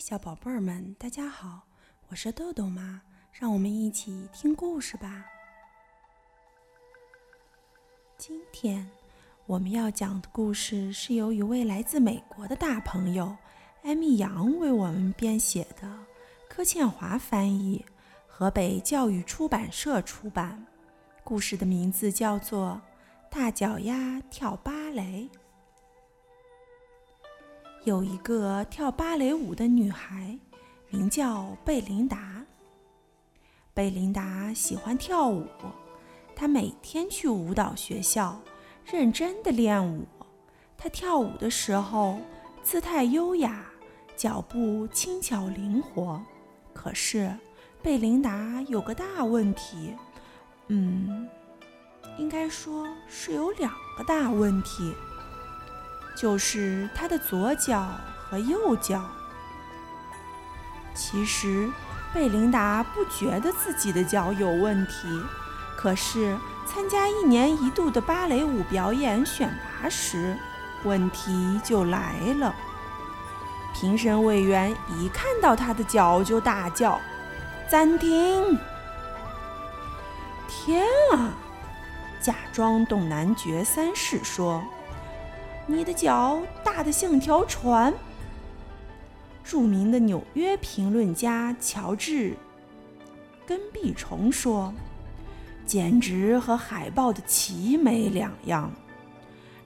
小宝贝儿们，大家好，我是豆豆妈，让我们一起听故事吧。今天我们要讲的故事是由一位来自美国的大朋友艾米杨为我们编写的，柯倩华翻译，河北教育出版社出版。故事的名字叫做《大脚丫跳芭蕾》。有一个跳芭蕾舞的女孩，名叫贝琳达。贝琳达喜欢跳舞，她每天去舞蹈学校，认真的练舞。她跳舞的时候，姿态优雅，脚步轻巧灵活。可是，贝琳达有个大问题，嗯，应该说是有两个大问题。就是他的左脚和右脚。其实，贝琳达不觉得自己的脚有问题，可是参加一年一度的芭蕾舞表演选拔时，问题就来了。评审委员一看到他的脚就大叫：“暂停！”天啊！假装懂男爵三世说。你的脚大得像条船。著名的纽约评论家乔治·根碧虫说：“简直和海豹的奇没两样。”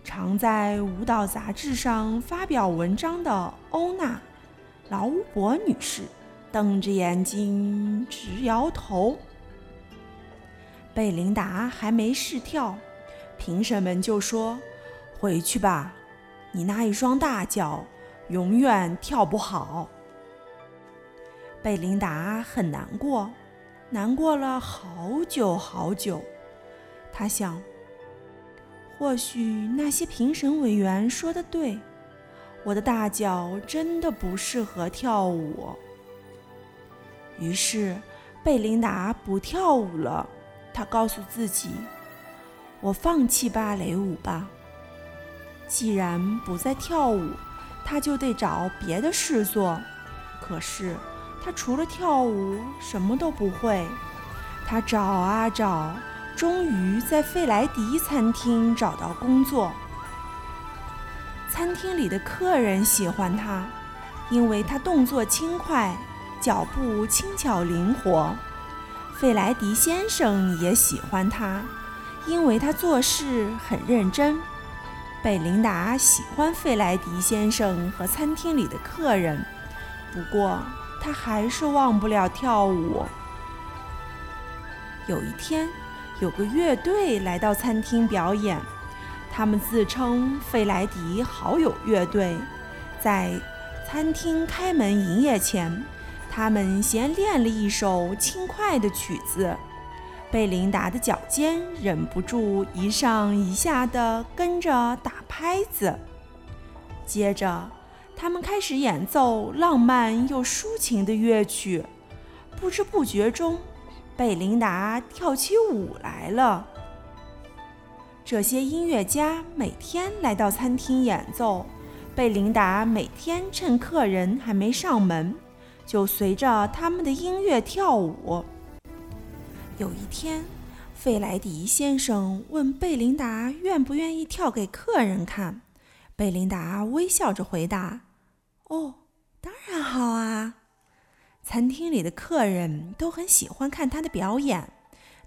常在舞蹈杂志上发表文章的欧娜·劳伯女士瞪着眼睛直摇头。贝琳达还没试跳，评审们就说。回去吧，你那一双大脚永远跳不好。贝琳达很难过，难过了好久好久。她想，或许那些评审委员说的对，我的大脚真的不适合跳舞。于是，贝琳达不跳舞了。她告诉自己：“我放弃芭蕾舞吧。”既然不再跳舞，他就得找别的事做。可是他除了跳舞什么都不会。他找啊找，终于在费莱迪餐厅找到工作。餐厅里的客人喜欢他，因为他动作轻快，脚步轻巧灵活。费莱迪先生也喜欢他，因为他做事很认真。贝琳达喜欢费莱迪先生和餐厅里的客人，不过她还是忘不了跳舞。有一天，有个乐队来到餐厅表演，他们自称“费莱迪好友乐队”。在餐厅开门营业前，他们先练了一首轻快的曲子。贝琳达的脚尖忍不住一上一下地跟着打拍子，接着他们开始演奏浪漫又抒情的乐曲。不知不觉中，贝琳达跳起舞来了。这些音乐家每天来到餐厅演奏，贝琳达每天趁客人还没上门，就随着他们的音乐跳舞。有一天，费莱迪先生问贝琳达愿不愿意跳给客人看。贝琳达微笑着回答：“哦，当然好啊！”餐厅里的客人都很喜欢看他的表演，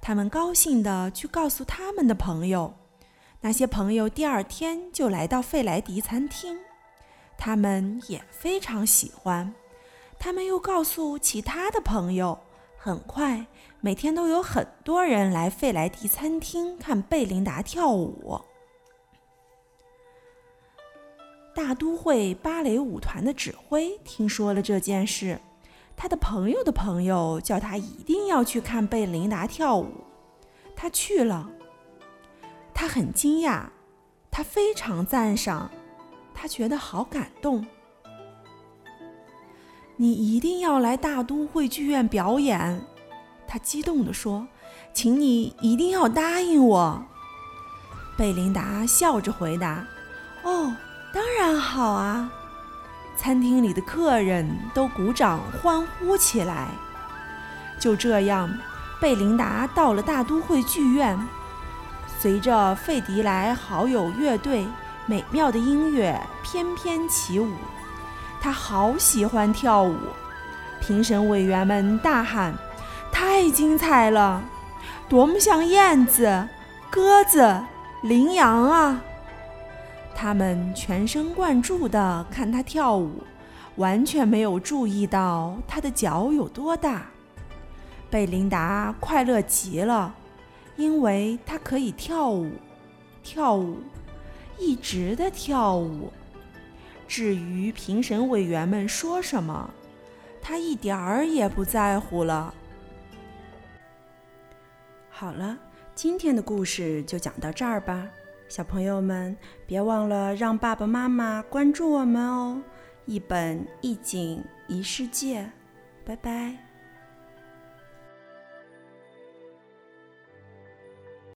他们高兴地去告诉他们的朋友。那些朋友第二天就来到费莱迪餐厅，他们也非常喜欢。他们又告诉其他的朋友。很快，每天都有很多人来费莱迪餐厅看贝琳达跳舞。大都会芭蕾舞团的指挥听说了这件事，他的朋友的朋友叫他一定要去看贝琳达跳舞。他去了，他很惊讶，他非常赞赏，他觉得好感动。你一定要来大都会剧院表演，他激动地说：“请你一定要答应我。”贝琳达笑着回答：“哦，当然好啊！”餐厅里的客人都鼓掌欢呼起来。就这样，贝琳达到了大都会剧院，随着费迪莱好友乐队美妙的音乐翩翩起舞。他好喜欢跳舞，评审委员们大喊：“太精彩了！多么像燕子、鸽子、羚羊啊！”他们全神贯注地看他跳舞，完全没有注意到他的脚有多大。贝琳达快乐极了，因为她可以跳舞，跳舞，一直的跳舞。至于评审委员们说什么，他一点儿也不在乎了。好了，今天的故事就讲到这儿吧，小朋友们别忘了让爸爸妈妈关注我们哦！一本一景一世界，拜拜。